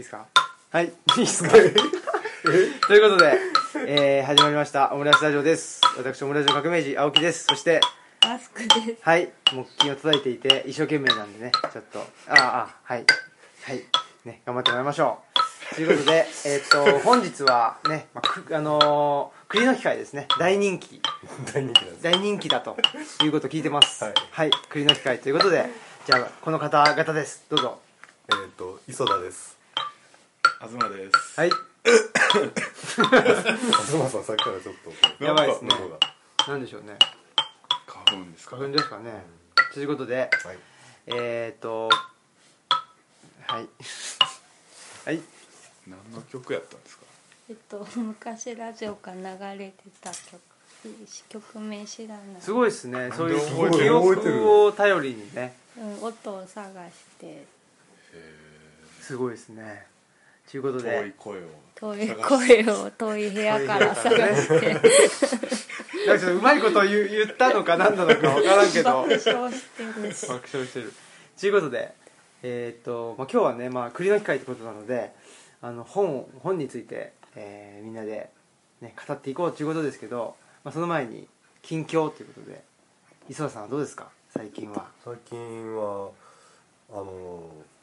ですか？はい。いいです かということで、えー、始まりました。オムライスラジオです。私オムライスの革命児青木です。そしてマスクです。はい。木琴を叩いていて一生懸命なんでね。ちょっとあああはい。はい。ね頑張ってもらいましょう。ということでえーっと本日はね、まあ、くあのー、栗の機会ですね。大人気。大人気なんです大人気だということを聞いてます。はい。栗の機会ということでじゃあこの方々です。どうぞ。えっ、と磯田です東です。はい。東さんさっきからちょっと。やばいですね。なんでしょうね。花粉ですか。花粉ですかね、ということではい。えー、っとはい。はい。何の曲やったんですか？えっと昔ラジオから流れてた曲曲名知らない。すごいですね。そういう記憶を頼りにね。うん音を探して。すごいですねということ遠でい声を。遠い声を遠い部屋から探して。なんかちょっとうまいこと言う言ったのか何なのか分からんけど。爆笑してる。し爆笑してる。ということでえーっと、まあ、今日はね、まあ、栗の機会ってことなのであの本本について、えーみんなで、ね、語っていこうということですけど、まあ、その前に近況ということで磯田さんはどうですか？最近は。最近はあのまあ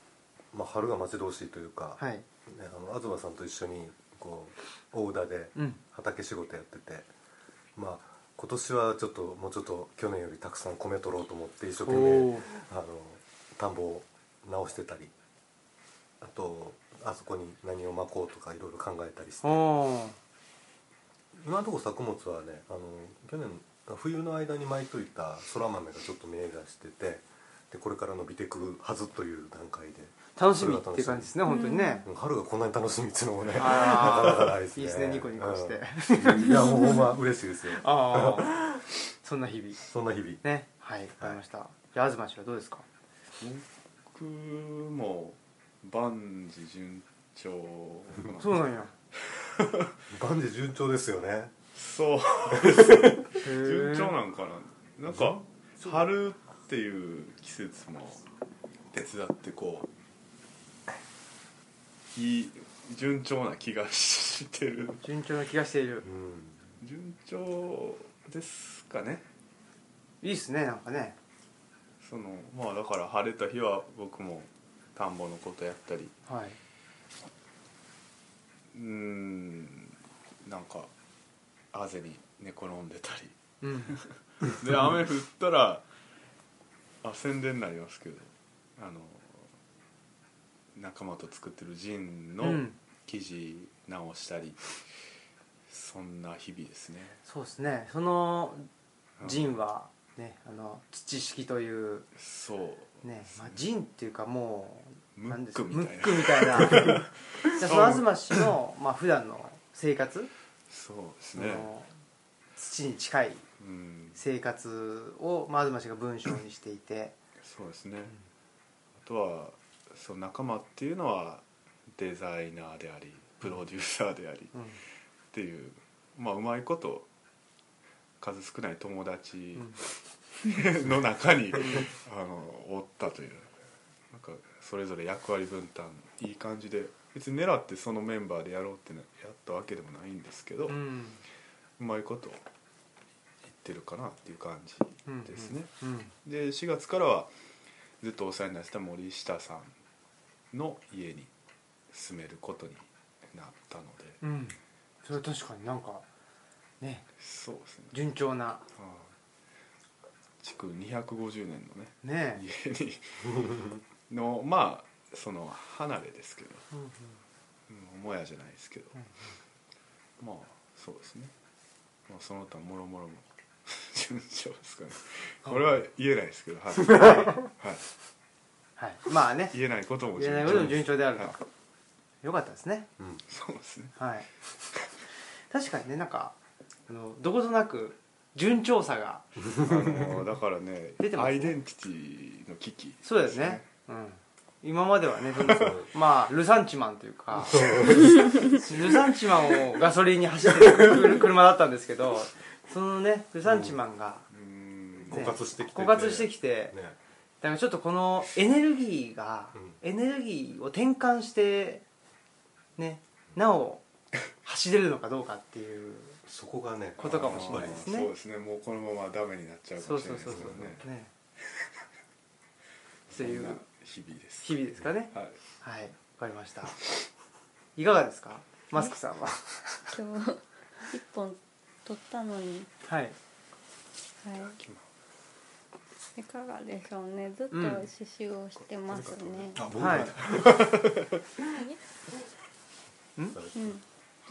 春が待ち遠しいというか、はい。ね、あの東さんと一緒にこう大田でうん。畑仕事やってて、まあ今年はちょっともうちょっと去年よりたくさん米取ろうと思って一生懸命あの田んぼを直してたりあとあそこに何をまこうとかいろいろ考えたりして今のところ作物はねあの去年冬の間に巻いといたそら豆がちょっと芽出しててでこれから伸びてくるはずという段階で楽しみっていう感じですね本当にね、うん。春がこんなに楽しみっていうのもねなかなかないですね。いいですねニコニコして。うん。いやもうほんま嬉しいですよ。ああそんな日々。そんな日々。ね。はいわかりました、じゃあ東氏はどうですか？僕も万事順調。そうなんや。万事順調ですよね。そう。順調なんかな。なんか春っていう季節も手伝ってこういい順調な気がしてる。順調な気がしている。うん。順調ですかね。いいっすねなんかね。そのまあだから晴れた日は僕も田んぼのことやったり。はい。うーんなんかあぜに寝転んでたうん。り で雨降ったらあ宣伝になりますけど。あの仲間と作ってるジンのうん。生地直したり、そんな日々ですね。そうですね。その陣はねあの土式というそう。ね、まあ、陣っていうかもうムックな。んですか？みたいなムックみたいな。じゃあその東氏の、まあ普段の生活、そうですね。土に近いうん。生活を、まあ、東氏が文章にしていて。そうですね、あとはその仲間っていうのはデザイナーでありプロデューサーでありっうん。ていうまあうまいこと数少ない友達の中にあのおったというなんかそれぞれ役割分担いい感じで別に狙ってそのメンバーでやろうってなやったわけでもないんですけど、ううんまいこと言ってるかなっていう感じうんですね。うん。で4月からはずっとお世話になってた森下さんの家に住めることになったので。うん。それは確かになんかね。そうですね。順調な。築250年のね。ね家に。のまあその離れですけど、うんうん。うん母屋じゃないですけど、まあそうですね、まあ、その他もろもろも。順調ですかね。これは言えないですけど はい、はい、はい。まあね。言えないことも言えないことも順調であると、はいよかったですね。うん。そうですね。はい。確かにねなんかあのどことなく順調さがあのだからね出てますね。アイデンティティの危機そうですね。うん。今まではね まあルサンチマンというかルサンチマンをガソリンに走ってる車だったんですけどそのねルサンチマンが、うーん枯渇してきて枯渇してきてね。だからちょっとこのエネルギーが、うん。エネルギーを転換してねなお走れるのかどうかっていうそこがねことかもしれないですね。そうですね。もうこのままダメになっちゃうかそうもしれそうそうそうないですよね。ね そういう日々です。日々ですかね。はい。はい。わかりました。いかがですか？マスクさんは。今日一本取ったのに。はい。はいいかがでしょうね。ずっとうん。刺繍をしてますね、あ僕はい。うん。ず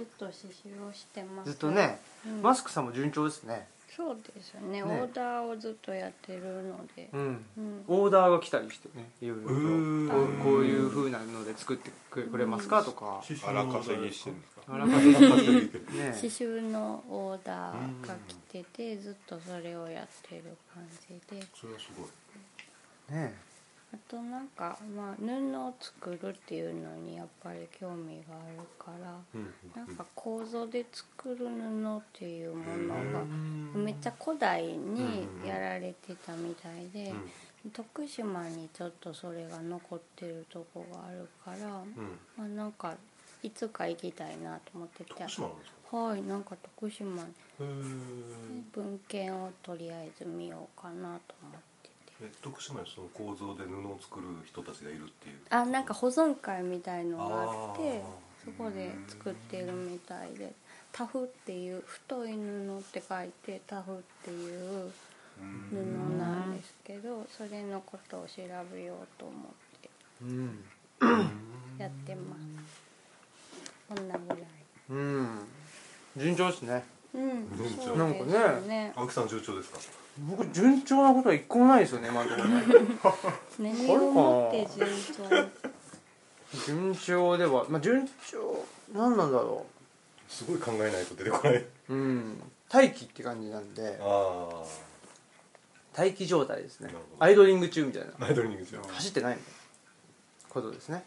っと刺繍をしてます。ずっとね、うん。マスクさんも順調ですねそうですよね。ね。オーダーをずっとやってるので。うん。うん。オーダーが来たりしてねいろいろと。こうこういう風なので作ってくれますかとか。荒稼ぎしてるんですか？あらかじめね。刺繍のオーダーが来ててずっとそれをやってる感じで。それはすごい。ねあとなんか、まあ、布を作るっていうのにやっぱり興味があるからうんなんか構造で作る布っていうものがうん。めっちゃ古代にやられてたみたいでうん徳島にちょっとそれが残ってるとこがあるから、うん。まあ、なんかいつか行きたいなと思ってて。はいなんか徳島に文献をとりあえず見ようかなと思っててえ徳島にその構造で布を作る人たちがいるっていう。あなんか保存会みたいのがあってあそこで作ってるみたいで。タフっていう太い布って書いてタフっていう布なんですけどそれのことを調べようと思って。うん。やってます。こんなぐらい。うん。順調ですね。うん。順調そうですなんかね。よね青木さん順調ですか？僕順調なことは一個もないですよね今のところね何をもって順調。順調。ではまあ順調。何なんだろすごい考えないと出てこないううん待機って感じなんであ待機状態ですねアイドリング中みたいなあアイドリングじゃん走ってないみたいなことですね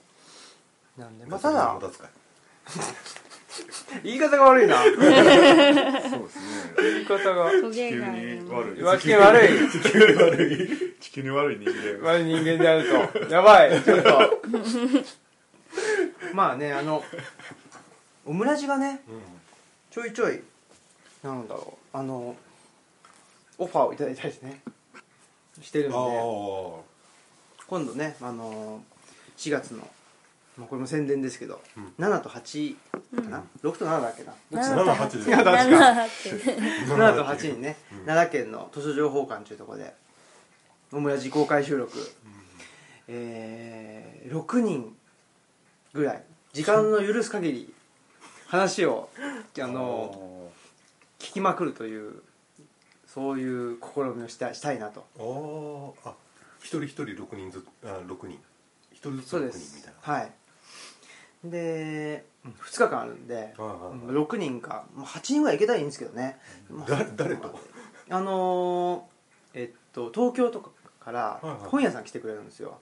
なんでまあただ 言い方が悪いな。そうですね。言い方が。地球に悪い。脇が悪い。地球に悪い。地球に悪い人間。悪い人間であると。やばい。ちょっと。まあねあのオムラジがねちょいちょいなんだろう。あのオファーをいただいたりですね。してるんで。今度ねあの4月の、まあ、これも宣伝ですけど、うん。7と8かな、6と7だっけな？7と8で7と8 7か。って7と8にね、うん。奈良県の図書情報館というところでオムラジ公開収録、えー、6人ぐらい時間の許す限り話をあの聞きまくるというそういう試みをしたしたいなと。あああ一人一人6人ずつあ六人。一人ずつ6そうで人みすたいな。はいで2日間あるんではいはいはい。6人かまあ8人ぐらい行けたらいいんですけどね。誰誰と？あのーえっと東京とかから本屋さん来てくれるんですよ。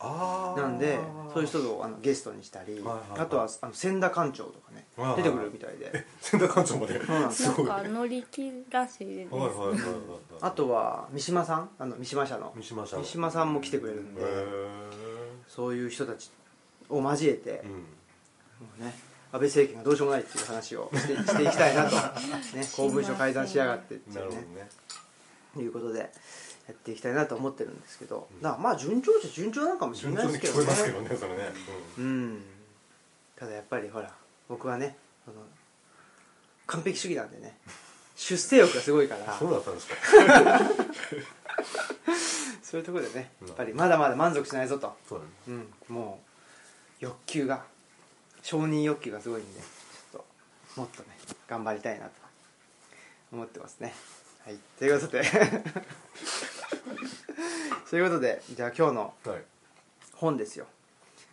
なんでそういう人をあのゲストにしたり、あとはあの千田館長とかね、出てくるみたいで、千田館長まで？すなん。すごいか乗り気らしいです、はいはいはいはいあとは三島さん？あの三島社の。三島さん三島さんも来てくれるんでへそういう人たちを交えて、ね安倍政権がどうしようもないっていう話をしてしていきたいなと、ね、公文書改ざんしやがってっていうね。ね。いうことでやっていきたいなと思ってるんですけど。だからまあ順調っちゃ順調なのかもしれ順ないですけどね。調に聞こえますけどねそれね。うん。ただやっぱりほら僕はねその完璧主義なんでね。出世欲がすごいから。そうだったんですか。そういうところでねやっぱりまだまだ満足しないぞと、そうだね。うん、もう欲求が承認欲求がすごいんでちょっともっとね頑張りたいなと思ってますね。はい。ということで。そういうことでじゃあ今日のはい。本ですよ。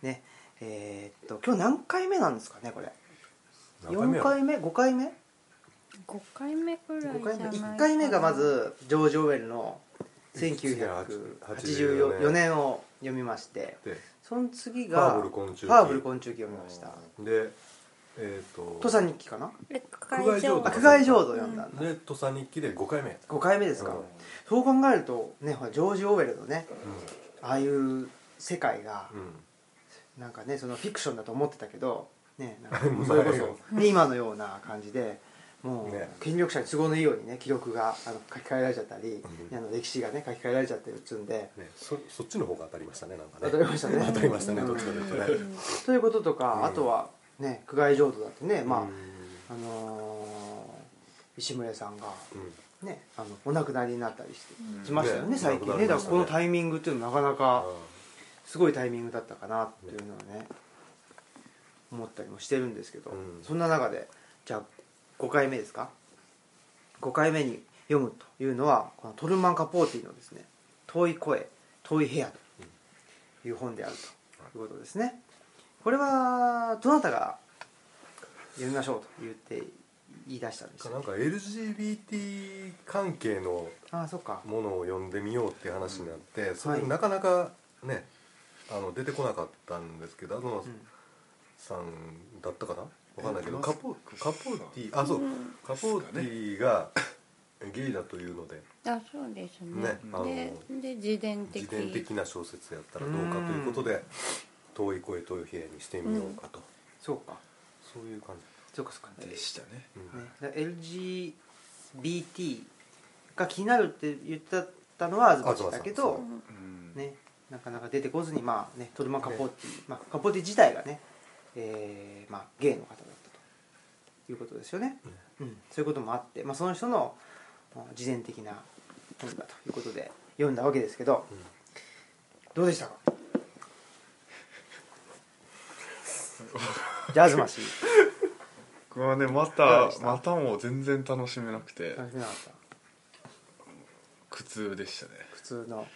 ね。えーっと今日何回目なんですかねこれ？4回目5回目？5回目？くらいじゃ5回目ないかな。1回目？がまずジョージ・オーウェルの1984年を読みましてでその次フがァーブル昆虫記。ファーブル昆虫記読みました。でえっ、と土佐日記かな？で外浄土。あ苦外浄土読んだ。ん。だで土佐日記で5回目5回目ですか、うん。そう考えるとねほらジョージ・オーウェルのねああいう世界がうん。なんかねそのフィクションだと思ってたけどねなんか それこそ、ね、今のような感じでもうね。権力者に都合のいいようにね記録があの書き換えられちゃったり、うん。あの歴史がね書き換えられちゃってるっつうんで。ねそそっちの方が当たりましたねなんかね。当たりましたね。当たりましたねうん。どっちかというとね。ということとか、うん。あとはね苦外浄土だってねまあ、うん。あのー石村さんがうん。ねあのお亡くなりになったりして、うん。しましたよねね。最近ね。ね。だからこのタイミングっていうのはなかなあかすごいタイミングだったかなっていうのはね思ったりもしてるんですけど、うん。そんな中でじゃあ5回目ですか？5回目に読むというのはこのトルマン・カポーティのですね「遠い声遠い部屋」という本であるということですね。これはどなたが読みましょうと言って言い出したんですよなんか LGBT 関係のああそっか。ものを読んでみようっていう話になって、それはい。なかなかねあの出てこなかったんですけど東うんさんだったかな？わかんないけどえカポカポーティあそう、うん。カポーティがゲイだというので。あそうですね。ねあのでで自伝的。自伝的な小説やったらどうかということで遠い声遠い部屋にしてみようかと、そうか。そういう感そうかそうか。でしたね。じ、うん。ね、LGBT が気になるって言ったのは東だけどね、なかなか出てこずに、まあね、トルマン・カポーティ、まあ、カポーティ自体がね、えーまあ、ゲイの方だったということですよね、うん。そういうこともあって、まあ、その人のまあ自伝的な本だということで読んだわけですけど、うん。どうでしたか？じゃあ東僕はねまたまたも全然楽しめなくて。楽しめなかった。苦痛でしたね。普通の。はい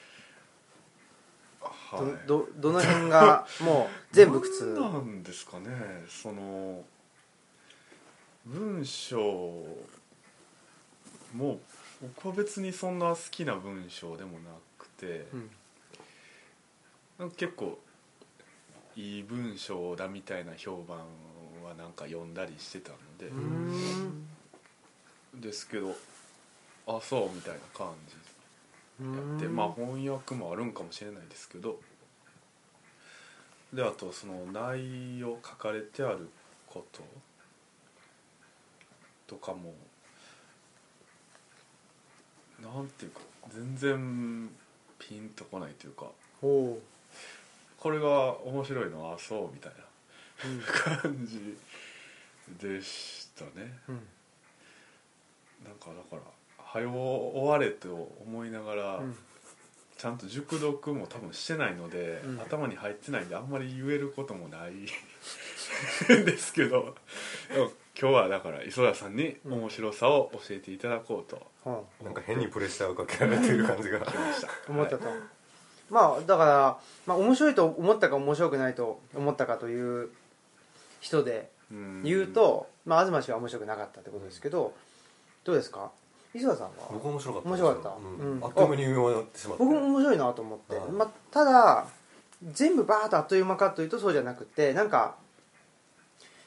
どどどの辺がもう全部苦痛？何なんですかねその文章も僕は別にそんな好きな文章でもなくて、うん。結構いい文章だみたいな評判はなんか読んだりしてたので、ですけどあそうみたいな感じやってうん。まあ翻訳もあるんかもしれないですけど。であとその内容書かれてあること。とかも。なんていうか全然ピンとこないというか。これが面白いのあそうみたいうん。な感じでしたね。うん。なんかだから早う終われと思いながら、うん。ちゃんと熟読も多分してないので、うん。頭に入ってないんであんまり言えることもない。ん ですけど今日はだから磯田さんに面白さを教えていただこうと。ほうなんか変にプレッシャーをかけられている感じが。来ました思った。と、はい。まあだから、まあ、面白いと思ったか面白くないと思ったかという人でうん言うと、まあ、東氏は面白くなかったってことですけどどうですか？磯田さんは？僕面白かった面白かった？うん。うん。あっという間に終わってしまって。僕も面白いなと思って、うんまあ、ただ全部バーッとあっという間かというとそうじゃなくてなんか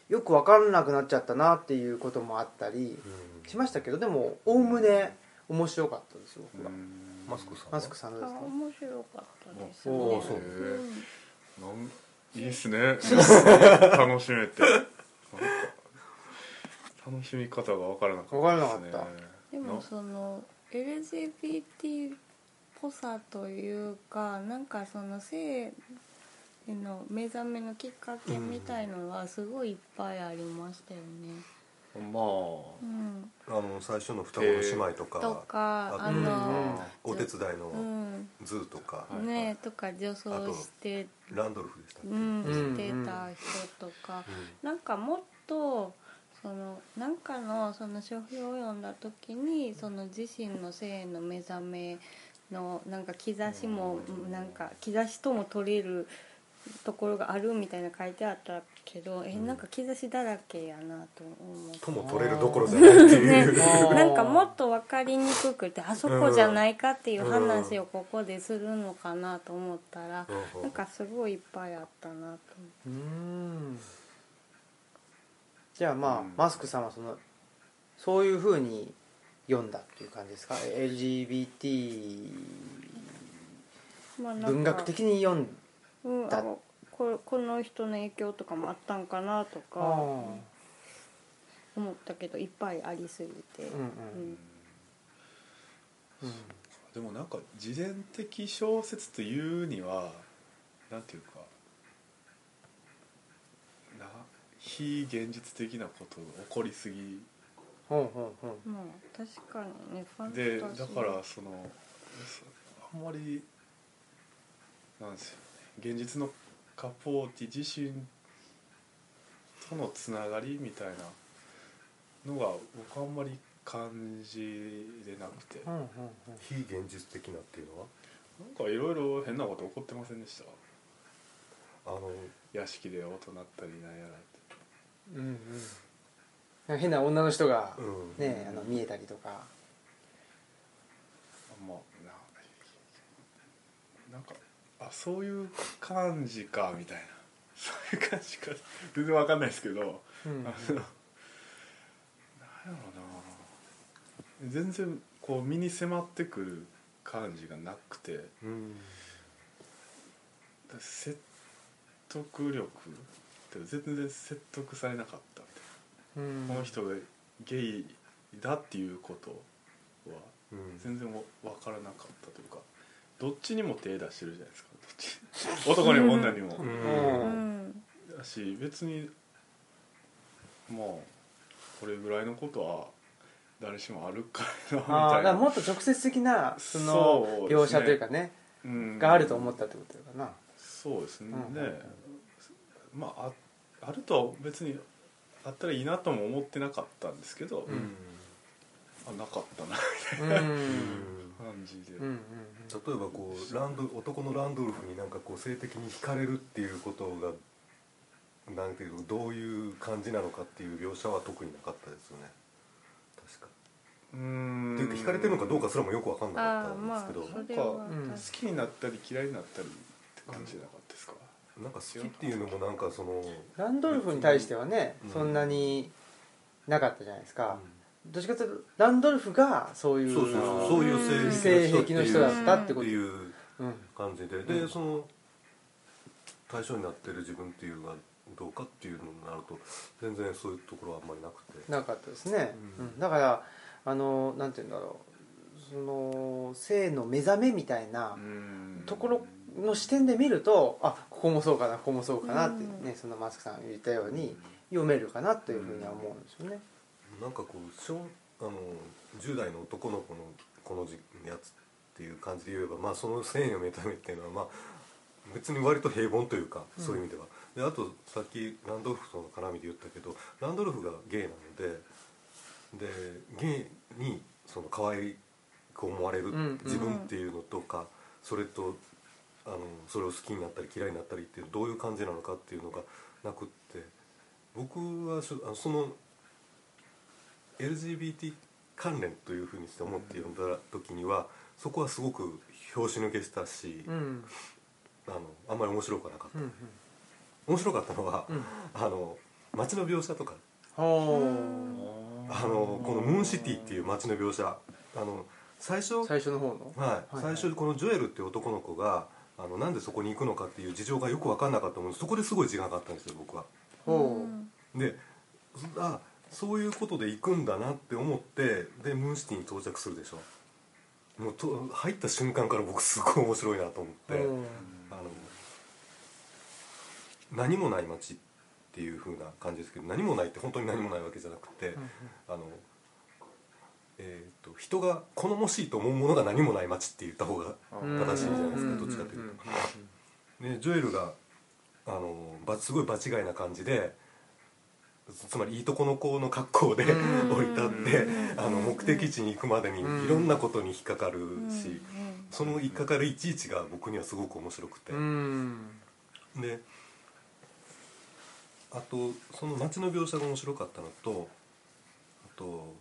よく分からなくなっちゃったなっていうこともあったりうん。しましたけどでもおおむね面白かったですよ僕は、うん。マスクさんは？マスクさんどうあですか？面白かったですおね。ーそう。うん。なんいいっすね。楽しめて。なんか楽しみ方が分からなかったですね。分からなかでもその LGBT っぽさというかなんかその性への目覚めのきっかけみたいのはすごいいっぱいありましたよね。まあうん、あの最初の双子の姉妹とか。とかあの、お手伝いのうん。ズーとか、はいねとか女装して、ランドルフでしたっけ、うん、うんしてた人とか、なんかもっとそのなんかのその書評を読んだ時にその自身の性への目覚めのなんか兆しもなんか兆しとも取れるところがあるみたいな書いてあったけどえなんか兆しだらけやなと思って。とも取れるどころじゃないっていう、ね。なんかもっと分かりにくくてあそこじゃないかっていう話をここでするのかなと思ったらうん。なんかすごいいっぱいあったなと思って。じゃあまあ、うん。マスクさんはそのそういうふうに読んだっていう感じですか？LGBT 文学的に読んうん、だあのここの人の影響とかもあったんかなとか思ったけどいっぱいありすぎて、うんうん。うん。でもなんか自伝的小説というにはなんていうかな非現実的なことが起こりすぎ。ほうほうほうまあ確かにねファンタジでーだからそのそあんまりなんですよね。現実のカポーティ自身とのつながりみたいなのが僕あんまり感じれなくて。うんうんうん。非現実的なっていうのは？なんかいろいろ変なこと起こってませんでした？あの屋敷で音鳴ったりなんやらうんうん。変な女の人がうん。ねあの見えたりとか。あんまななんかあそういう感じかみたいな。そういう感じか。全然わかんないですけど、うんあのなんやろな。全然こう身に迫ってくる感じがなくて。うん。説得力って全然説得されなかったみたいうん。なこの人がゲイだっていうことはうん。全然わ分からなかったというかどっちにも手出してるじゃないですかどっち男にも女にも、ううん。んだし別にもうこれぐらいのことは誰しもあるかいなみああだからたいなもっと直接的なその描写というかねうん。があると思ったってことかな。そうですね、うん。でまあああるとは別にあったらいいなとも思ってなかったんですけど、うん。あなかったなうんうん。感じで、うんうん例えばこうランド男のランドルフになんかこう性的に惹かれるっていうことがなんていうのどういう感じなのかっていう描写は特になかったですよね。確か。うーん。っていうか惹かれてるのかどうかすらもよく分かんなかああったんまあですけど、それは。うん好きになったり嫌いになったりって感じじゃなかったなんか好きっていうのもなんかその、ランドルフに対してはねうん。そんなになかったじゃないですか。どっちかというとランドルフがそういうそうそうそうそういう性性癖の人だったってこと。っていううん感じで。で、うん。その対象になってる自分っていうのがどうかっていうのになると全然そういうところはあんまりなくて。なかったですね、うん。うん。だからあのなんて言うんだろう。その性の目覚めみたいなうん。ところの視点で見るとあここもそうかなここもそうかなってうん。ねそのマスクさんが言ったように読めるかなというふうには思うんですよね。なんかこう小あの10代の男の子のこのじやつっていう感じで言えば、まあ、その性の目覚めっていうのは、まあ、別に割と平凡というかそういう意味では、であとさっきランドルフとの絡みで言ったけどランドルフがゲイなのででゲイにその可愛く思われるうん。自分っていうのとか、それとあのそれを好きになったり嫌いになったりっていうどういう感じなのかっていうのがなくって僕はしょあのその LGBT 関連というふうにして思って読んだ時にはそこはすごく拍子抜けしたし、うん。あのあんまり面白くはなかった、うんうん。面白かったのは、うん。あの街の描写とか。ほう。んあのこのムーンシティっていう街の描写。あの最初う最初の方の？はい、はい最初このジョエルっていう男の子があのなんでそこに行くのかっていう事情がよく分かんなかったもんですそこですごい時間がかったんですよ僕は。ほであそういうことで行くんだなって思ってでムーンシティに到着するでしょ。もうと入った瞬間から僕すごい面白いなと思って、あの何もない街っていう風な感じですけど何もないって本当に何もないわけじゃなくて、あのえー、と人が好もしいと思うものが何もない街って言った方がうん。正しいんじゃないですかうん。どっちかというと。ん。でジョエルがあのばすごい場違いな感じでつつまりいいとこの子の格好でうん。降り立ってうん。あの目的地に行くまでにいうん。ろんなことに引っかかるうん。しその引っかかるいちいちが僕にはすごく面白くて。うん。であとその街の描写が面白かったのとあと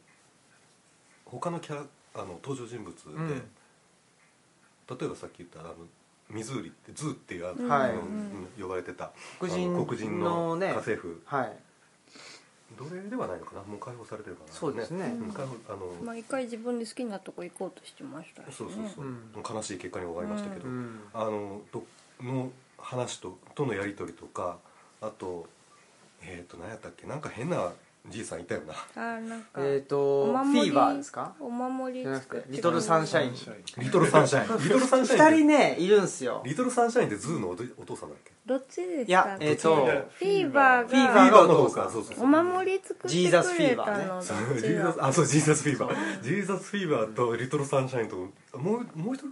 他のキャラあの登場人物で、うん。例えばさっき言ったあのミズーリってズーっていうあうん。はいあのうん呼ばれてた黒人あの黒人ののね家政婦。はい。奴隷ではないのかな？もう解放されてるかな？そうですね。ん。解放あの、毎回自分で好きなとこ行こうとしてましたしね。そうそうそう、うん悲しい結果に終わりましたけど、うんあのどの話ととのやり取りとかあとえっ、と何やったっけなん。か変なじいさんいたよな。あなんか、えっ、とフお守りィーバーですか？お守りじゃなくリトルサンシャイン。リトルサンシャイン。リトルサンシャイン。って二人ねいるんすよ。リトルサンシャインってズーのお父さんだっけ？どっち？ですいやかえっ、とフィーバーフィーバがーの方かそうそうそう。お守り作ってジーザスくフィーバーね。れたのそうどっちジーザスがあそうジーザスフィーバー。ジーザスフィーバーとリトルサンシャインともうもう一人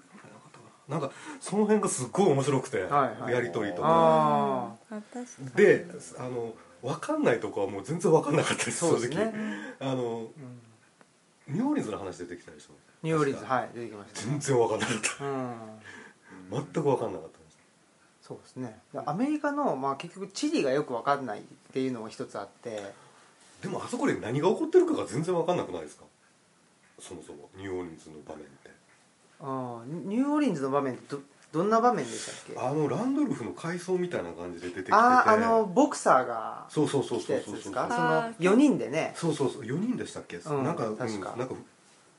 なんかその辺がすっごい面白くて、はいはい。やり取りとか。であの分かんないとこはもう全然分かんなかったですそうですね。正直。あの、ニューオーリンズの話出てきたでしょニューオーリンズはい出てきました全然分かんなかった。うん。全く分かんなかったです。そうですね。アメリカの、まあ、結局地理がよく分かんないっていうのが一つあって。でもあそこで何が起こってるかが全然分かんなくないですか？そもそもニューオーリンズの場面って。あーニューオーリンズの場面ってどどんな場面でしたっけ？あのランドルフの階層みたいな感じで出てきてて。あーあのボクサーがそうそうそうそうそうその4人でねそうそうそう4人でしたっけ、うんなんか確かうん、なんか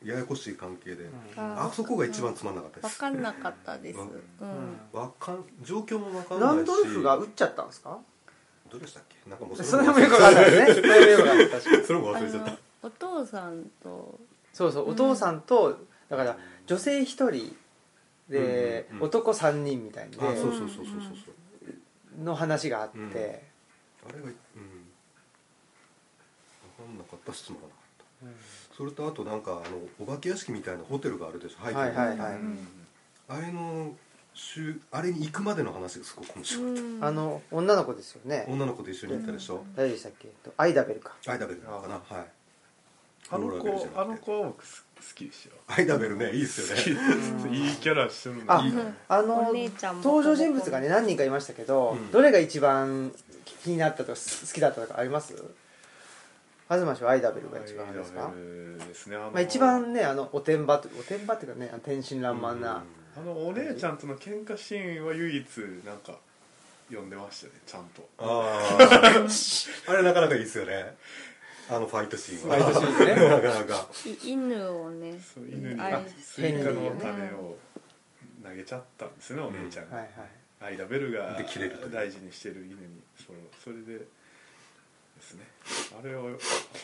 ややこしい関係で、ああそこが一番つまんなかったです分かんなかったです、ううんんわかん状況も分かんないしランドルフが撃っちゃったんですかどうでしたっけなんかもうそれもよく分かんないねそれもよく分かんない確かにそれもあ忘れちゃったのお父さんとそうそうお父さんとだから女性1人でうんうんうん。男3人みたいであそうそうそうそうそう。そうの話があって。うん。あれがうん。分かんなかったしつまらな。かったそれとあとなんかあのお化け屋敷みたいなホテルがあるでしょ入ってるはいはいはい。うん。あれの週あれに行くまでの話がすごく面白い、うん。あの女の子ですよね。女の子と一緒に行ったでしょ、誰でしたっけ？えっとアイダベルか。アイダベルなのかな？はい。あの子あの子好きですよ。アイダベルねいいっすよね。いいキャラしてるのあいいあのお姉ちゃんも登場人物がね何人かいましたけど、うん。どれが一番気になったとか好きだったとかあります？東氏はアイダベルが一番ですか、アイダベルですね。あのまあ、一番ねあのおてんばとおてんばっていうかねあの天真爛漫な、あのお姉ちゃんとの喧嘩シーンは唯一なんか読んでましたねちゃんと。ああ あれなかなかいいっすよねあのファイトシーンは。ファイトシーンね。なかなか。い犬をね犬に愛スイカの種を投げちゃったんですねお姉ちゃんが、はいはい。アイダベルが大事にしてる犬に。そのそれでですね。あれを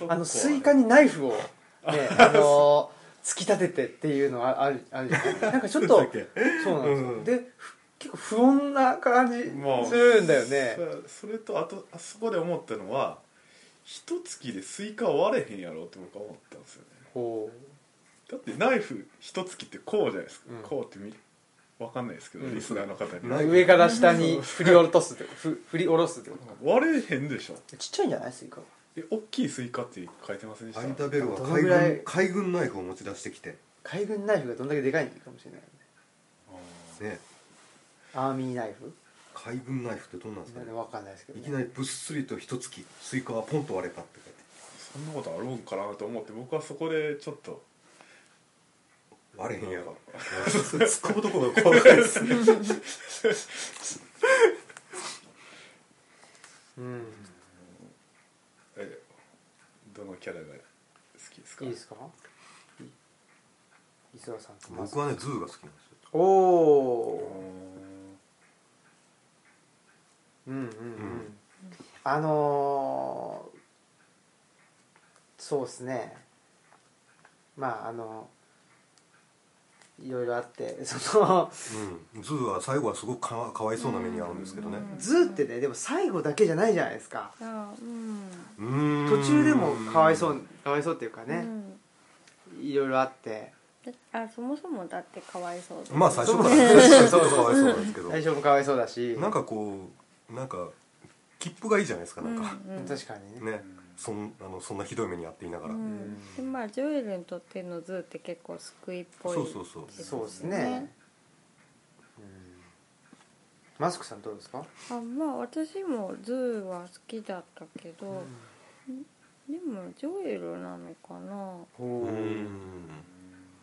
あのスイカにナイフをね あの突き立ててっていうのはあるあるじゃない。なんかちょっとそうなんですよ、うんでふ結構不穏な感じまあするんだよね、そそれとあとあそこで思ったのは一突きでスイカ割れへんやろって僕は思ったんですよね。ほだってナイフ一突きってこうじゃないですか、うん。こうってみわかんないですけど、うん。リスナーの方に。上から下に 振り下ろすってふ振り下ろすってこと。割れへんでしょ。ちっちゃいんじゃない？スイカは。え大きいスイカって書いてませんでした？アイダベルはどの海ぐらい？軍海軍ナイフを持ち出してきて。海軍ナイフがどんだけでかいのかもしれないよね。ね。アーミーナイフ？海軍ナイフってどんなんですかね？わかんないですけど、ね、いきなりぶっすりと一突きスイカはポンと割れたって書いて。そんなことあるんかなと思って僕はそこでちょっと。割れへんやろ。突っ込むところが細かいです。ねうん。えどのキャラが好きですか？いいですか？い磯田さん僕はねズーが好きなんですよ。おおうんうんうん、んあのーそうですね。まああのいろいろあって そのうん。ズーは最後はすごくかわかわいそうな目に遭うんですけどね。ズーってねでも最後だけじゃないじゃないですか。あうん。うん。途中でもかわいそうかわいそうっていうかね、うん。いろいろあって。あそもそもだってかわいそうまあ最初から 確かにちょっとかわいそうなんですけど。最初もかわいそうだし。なんかこうなんか気風がいいじゃないですかなんか、うんうん。確かにね。ね。そんあのそんなひどい目に遭っていながら、うん。でまあジョエルにとってのズーって結構救いっぽいそうそうそう。そうですね、うん、マスクさんどうですか、あまあ私もズーは好きだったけど、でもジョエルなのかな。う。ん。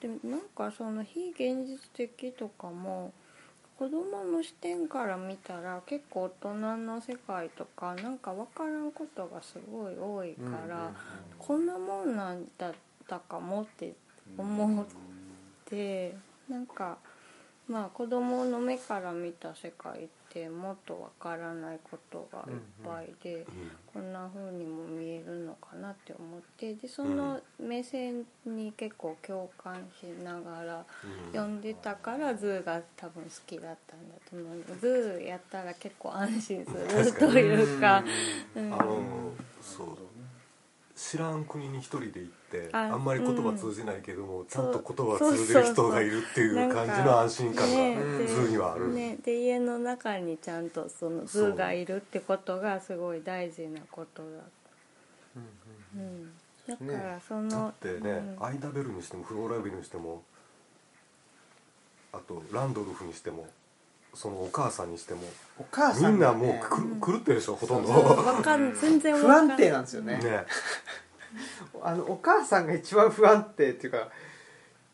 でもなんかその非現実的とかも子供の視点から見たら結構大人の世界とかなんか分からんことがすごい多いから、こんなもんなんだったかもって思ってなんかまあ子供の目から見た世界ってもっとわからないことがいっぱいで、こんな風にも見えるのかなって思ってでその目線に結構共感しながら読んでたからズーが多分好きだったんだと思う。ズーやったら結構安心するというか。うん。あのそう知らん国に一人で行ってああんまり言葉通じないけども、ちゃんと言葉通じる人がいるっていう感じの安心感ねがでズーにはある、ね、で家の中にちゃんとそのズーがいるってことがすごい大事なことだ、うん、だからその、だってね、うん。アイダベルにしてもフローラベルにしてもあとランドルフにしてもそのお母さんにしてもお母みさんが、んなもうね、く狂ってるでしょほとんど。わかん全然わ不かん安定なんですよね。ね。あのお母さんが一番不安定っていうか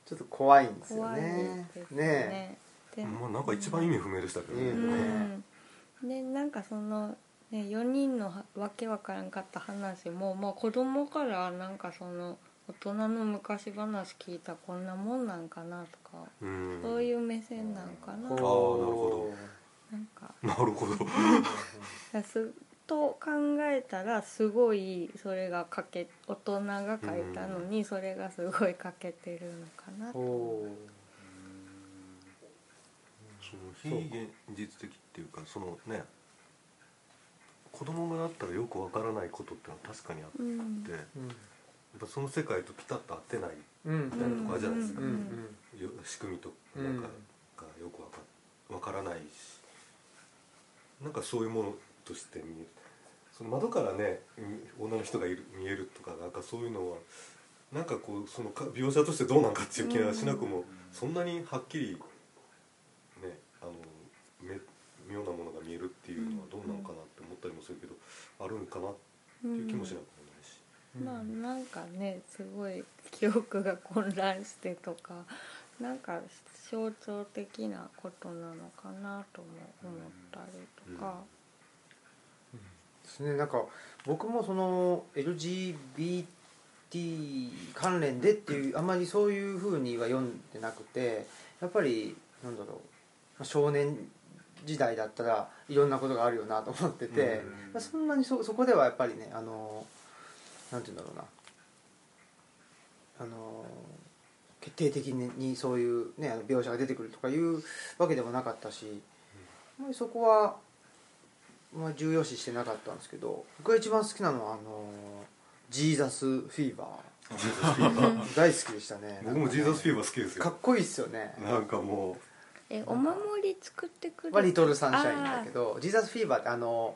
ちょっと怖いんですよ怖いねね。ねでまあなんか一番意味不明でしたけどね、ううん。でなんかその、ね、4人のはわけわからんかった話も、まあ、子供からなんかその大人の昔話聞いたこんなもんなんかなとか、うん。そういう目線なんかな。あーなるほなんかなるほど。だすと考えたらすごいそれがかけ大人が書いたのにそれがすごい欠けてるのかなおおその非現実的っていうかそのね子供がなったらよくわからないことってのは確かにあって、うん。やっぱその世界とピタッと合ってないみたいなとこあるじゃないですか、仕組みとなんかがよくわかわからないし。なんかそういうものとして見える。その窓からねみ女の人がいる見えるとかなんかそういうのはなんかこうそのか描写としてどうなんかっていう気がしなくも、そんなにはっきりねあのめ妙なものが見えるっていうのはどうなのかなって思ったりもするけど、あるんかなっていう気もしなくもないし。まあなんかねすごい記憶が混乱してとかなんか象徴的なことなのかなとも思ったりとか、ですね。なんか僕もその LGBT 関連でっていうあまりそういうふうには読んでなくてやっぱりなんだろうまあ少年時代だったらいろんなことがあるよなと思ってて、うん。まあそんなにそそこではやっぱりねあのなんて言うんだろうな。あの決定的にそういう、ね、あの描写が出てくるとかいうわけでもなかったし、あまりそこは、まあ、重要視してなかったんですけど僕が一番好きなのはあのジーザスフィーバジーザスフィーバー。ー大好きでしたね。僕もジーザスフィーババー好きですよ。かっこいいっすよね。なんかもえお守り作ってくれはリトルサンシャインだけどジーザスフィーバーってあの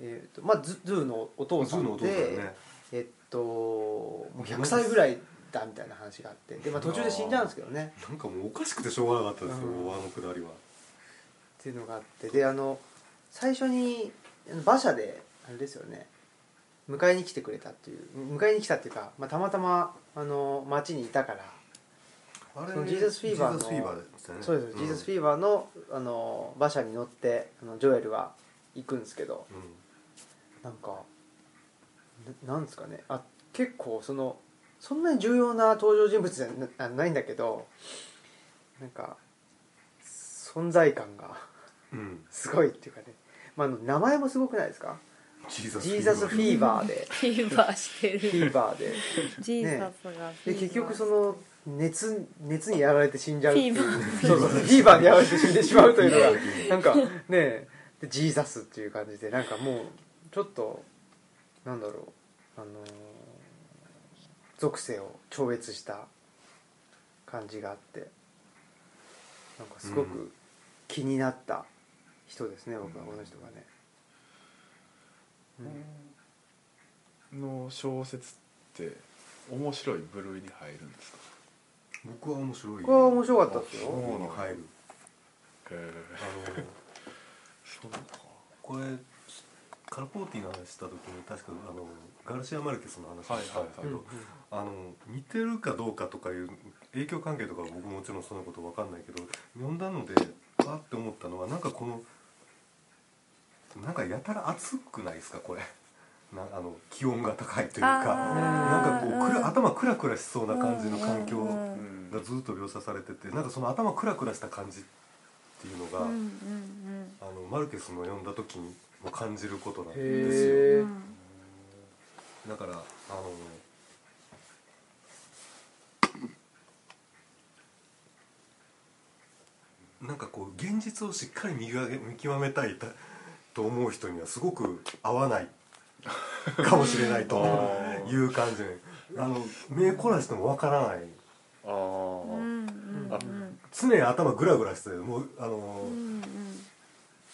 えーとまあ、ズズーのお父さんで、ね。えっともう100歳ぐらいだみたいな話があってで、まあ、途中で死んじゃうんですけどね。なんかもうおかしくてしょうがなかったですよ、うん。あのくだりは。っていうのがあってであの最初に馬車であれですよね。迎えに来てくれたっていう迎えに来たっていうか、まあ、たまたまあの町にいたからあれジーザスフィーバーのジーザスフィーバーでしたね。そうです、ジーザスフィーバーのあの馬車に乗ってあのジョエルは行くんですけどうんなんかななんですかね。あ結構そのそんなに重要な登場人物じゃなないんだけどなんか存在感がうん。すごいっていうかね、まあ、あの名前もすごくないですか？ジーザスフィーバーで。フィーバーしてフィる。ーバーで。ジーザスがフィーバーで結局その熱熱にやられて死んじゃうっていう。フィーバーそうそう。フィーバーにやられて死んでしまうというのがなんかね。でジーザスっていう感じでなんかもうちょっとなんだろうあのー属性を超越した感じがあってなんかすごく気になった人ですね、僕はこの人がね、うん。の小説って面白い部類に入るんですか？僕は面白い。僕は面白かったですよ。そうなの入る。へえあの そうか。これカラポーティの話した時に確かあのガルシア・マルケスの話をしたんですけうんどあの似てるかどうかとかいう影響関係とかは僕ももちろんそんなこと分かんないけど読んだのであって思ったのはなんかこのなんかやたら熱くないですかこれ。なあの気温が高いというか。なんかこうくら頭クラクラしそうな感じの環境がずっと描写されててなんかその頭クラクラした感じっていうのが、うんうんあのマルケスの読んだ時にも感じることなんですよ。だからあのなんかこう現実をしっかり見上げ見極めたいたと思う人にはすごく合わない。かもしれないという感じ。であの目凝らしてもわからない。あー。うんうんあ常に頭グラグラしてもうあの、うん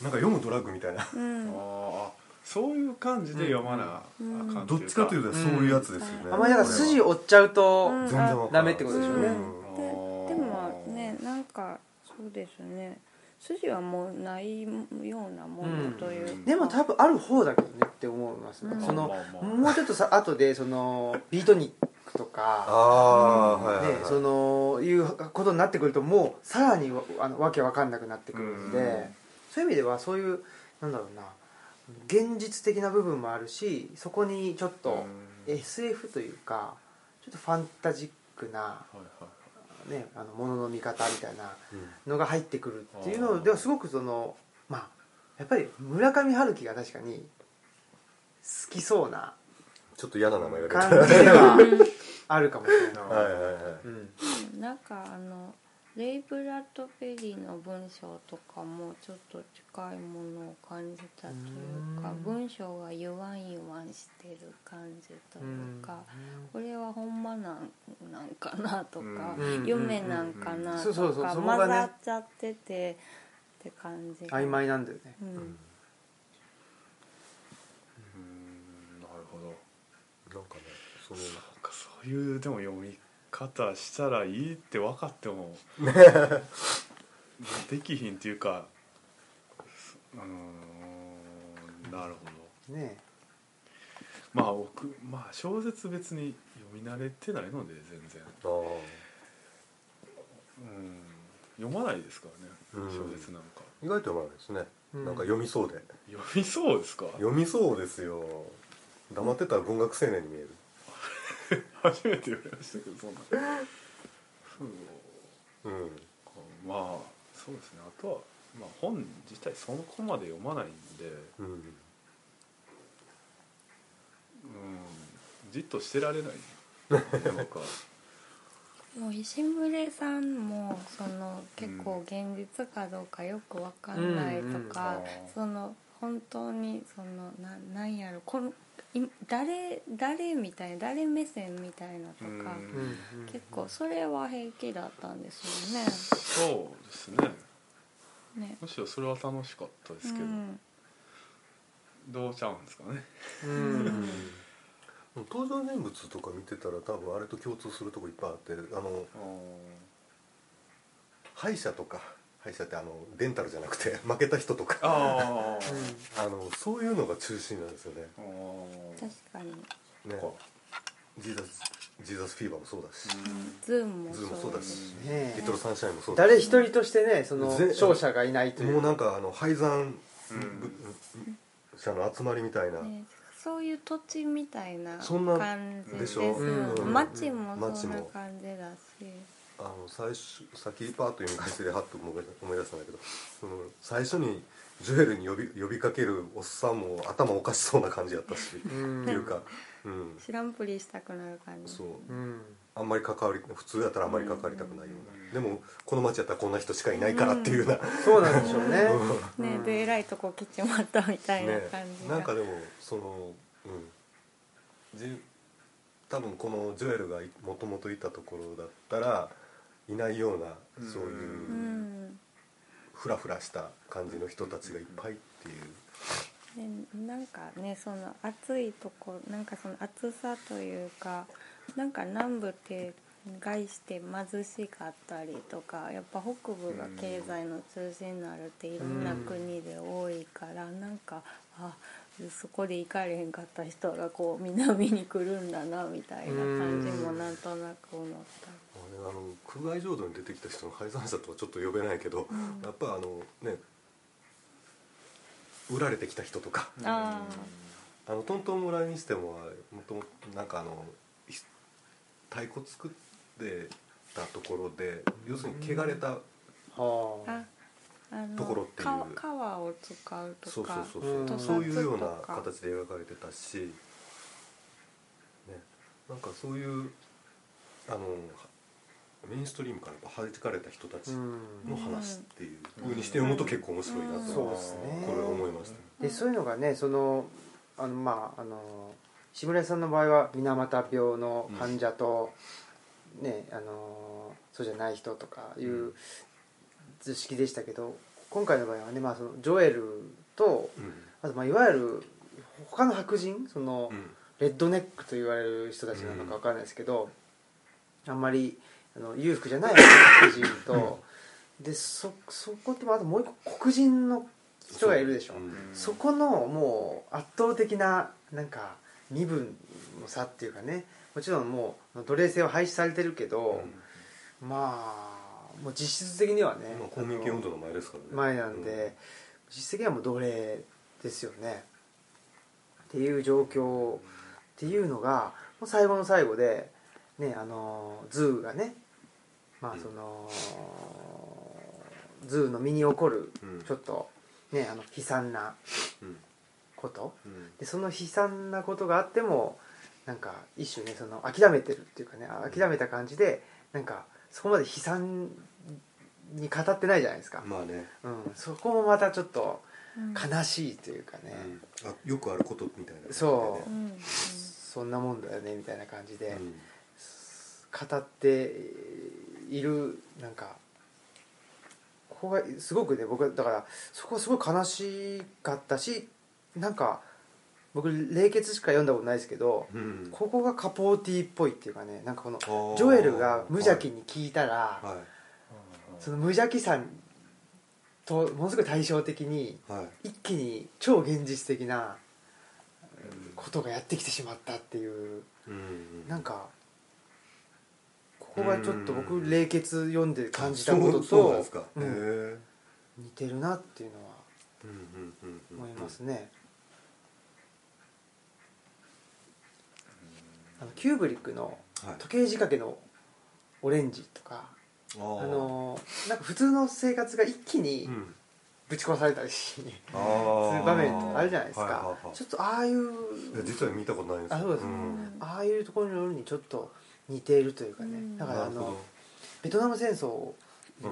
なんか読むドラッグみたいな。あーそういう感じで読まなあうんか。ん。どっちかというとそういうやつですよね、うん。あんまりだから筋を追っちゃうと、うん。全然わからないダメってことでしょうね。うん。ででもねなんかそうですね。筋はもうないようなものという。か、うん。でも多分ある方だけどねって思います、うん。その、まあまあまあ。もうちょっとさ後でそのビートニックとあか、あ、はいそのいうことになってくるともうさらにわあのわけわかんなくなってくるんで、うんそういう意味ではそういうなんだろうな現実的な部分もあるしそこにちょっとうん。SF というかちょっとファンタジックな、はいはいね、あのものの見方みたいなうん。のが入ってくるっていうのではすごくそのまあやっぱり村上春樹が確かに好きそうなちょっと嫌な名前が出た感じでは あるかもしれない。はいはいはい。うん。なんかあのレイ・ブラッドベリーの文章とかもちょっと近いものを感じたというかうん。文章がゆわんゆわんしてる感じというかこれはほんまなんなんかなとかうん。夢なんかなそうそうそうとか混ざっちゃっててって感じが。曖昧なんだよね。ううんん。うんなるほど。なんかねそのなんかそういうでも読み方したらいいって分かってもできひんっていうかうなるほど。ね。まあ僕まあ小説別に読み慣れてないので全然、あうん、読まないですからねうん。小説なんか、ー意外と読まないですね、うん。なんか読みそうで。読みそうですか？読みそうですよ。黙ってたら文学青年に見える 初めて読みましたけどそんな。そう。うん。かまあそうですね。あとは、まあ、本自体そこまで読まないんで、うん。うん、じっとしてられない。なんか。もう石牟礼さんもその結構現実かどうかよくわかんないとか、うんうん。うん。その本当にそのななんやろこのい誰誰みたいな誰目線みたいなとか、結構それは平気だったんですよね。そうですね。ね。むしろそれは楽しかったですけど、うん。どうちゃうんですかね。うん。登場人物とか見てたら多分あれと共通するとこいっぱいあってあの歯医者とか歯医者ってあのデンタルじゃなくて 負けた人とか。あ のそういうのが中心なんですよね。確かに。ね。ジーザスジーザスフィーバーもそうだし、ズームもズームもそうだし。リトルサンシャインもそうだし。誰一人としてねその健常者がいないという。もうなんかあの敗残うん。者の集まりみたいな、ねそういう土地みたいなそんな感じです。でしょ？うん。街もそんな感じだしあの最初先パーッと読み返してでハッと思い出したんだけどその最初にジュエルに呼び呼びかけるおっさんも頭おかしそうな感じやったし、うん。っていうか、うん、知らんぷりしたくなる感じ。そう。うん。あんまり関わり普通やったらあんまり関わりたくないような、でもこの街やったらこんな人しかいないからっていうような、そうなんでしょうね。ねで偉いとこ来ちまったみたいなね感じ。が、なんかでもそのうん。じ多分このジョエルがもともといたところだったらいないようなそういううん。フラフラした感じの人たちがいっぱいっていう。ね、なんかねその暑いとこなんかその暑さというかなんか南部って外して貧しかったりとかやっぱ北部が経済の中心になるっていろんな国で多いから、なんかあそこで行かれへんかった人がこう南に来るんだなみたいな感じもなんとなく思ったり。あの空外浄土に出てきた人の廃山者とはちょっと呼べないけど、ん。やっぱあのね売られてきた人とかああのトントン村にしてももともとなんかあのひ太鼓作ってたところで要するに汚れたはあ。あのところっていう。か川を使うとそうそうかそうそう、うんそう。いうような形で描か。れてたし、ね、なんかそういうあのメインストリームから弾かれた人たちうん。の話っていうふうにして読むと結構面白いなと、そうですね。これは思いました、でそういうのがねそのあのまああの志村さんの場合は水俣病の患者と、ねあのそうじゃない人とかいう図式でしたけど今回の場合はね、まあ、そのジョエルとうん。あとまあいわゆる他の白人その、うん。レッドネックと言われる人たちなのか分かんないですけど、あんまりあの裕福じゃない白人と、でそそことあともう一個黒人の人がいるでしょ、うん。そこのもう圧倒的ななんか身分の差っていうかね。もちろんもう奴隷制は廃止されてるけど、まあもう実質的にはねまあ、公民権運動の前ですからね。前なんで、実質的にはもう奴隷ですよね。っていう状況っていうのがもう最後の最後でねあのズーがねまあその、ズーの身に起こるうん。ちょっとねあの悲惨なうん。こと。うん。でその悲惨なことがあってもなんか一種ねその諦めてるっていうかね諦めた感じでなんかそこまで悲惨に語ってないじゃないですか、まあね、うん、そこもまたちょっとうん。悲しいというかね、うん。あよくあることみたいなね。そう。うん。うん。そんなもんだよねみたいな感じでうん。語っているなんかここがすごくね僕はだからそこすごい悲しかったしなんか僕冷血しか読んだことないですけどうん。ここがカポーティーっぽいっていうかねなんかこのジョエルが無邪気に聞いたら、はその無邪気さとものすごい対照的にいはい。一気に超現実的なことがやってきてしまったっていううん。なんかここがちょっとう僕ん。冷血読んで感じたことと似てるなっていうのは思いますね。あのキューブリックのはい。時計仕掛けのオレンジとかあのなんか普通の生活が一気にうん。ぶち壊されたりし、あー。する場面とかあるじゃないですか、ちょっとああいう実は見たことないんであそうです。かん。ああいうところにちょっと似ているというかね、うん。だからあのベトナム戦争